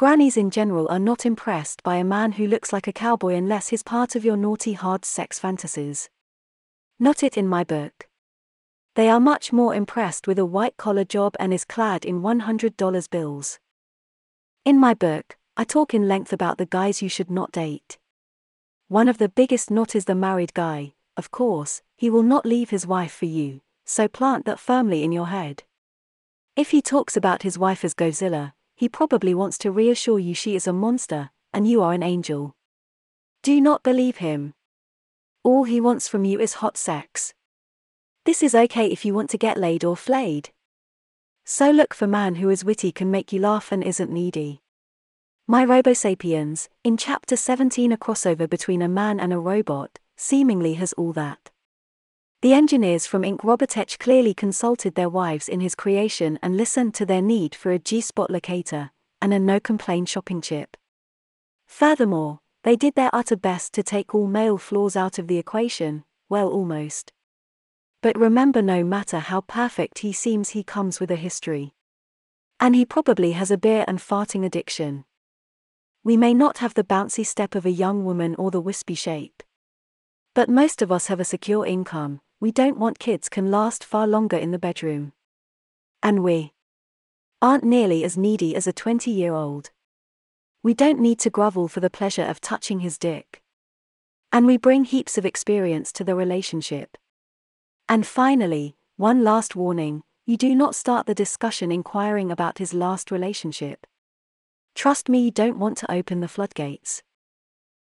Grannies in general are not impressed by a man who looks like a cowboy unless he's part of your naughty hard sex fantasies. Not it in my book. They are much more impressed with a white collar job and is clad in $100 bills. In my book, I talk in length about the guys you should not date. One of the biggest not is the married guy, of course, he will not leave his wife for you, so plant that firmly in your head. If he talks about his wife as Godzilla, he probably wants to reassure you she is a monster, and you are an angel. Do not believe him. All he wants from you is hot sex. This is okay if you want to get laid or flayed. So look for man who is witty can make you laugh and isn't needy. My Robosapiens, in chapter 17 a crossover between a man and a robot, seemingly has all that. The engineers from Inc. Robotech clearly consulted their wives in his creation and listened to their need for a G-spot locator, and a no-complaint shopping chip. Furthermore, they did their utter best to take all male flaws out of the equation, well almost. But remember no matter how perfect he seems he comes with a history. And he probably has a beer and farting addiction. We may not have the bouncy step of a young woman or the wispy shape. But most of us have a secure income, we don't want kids can last far longer in the bedroom. And we aren't nearly as needy as a 20 year old. We don't need to grovel for the pleasure of touching his dick. And we bring heaps of experience to the relationship. And finally, one last warning you do not start the discussion inquiring about his last relationship. Trust me, you don't want to open the floodgates.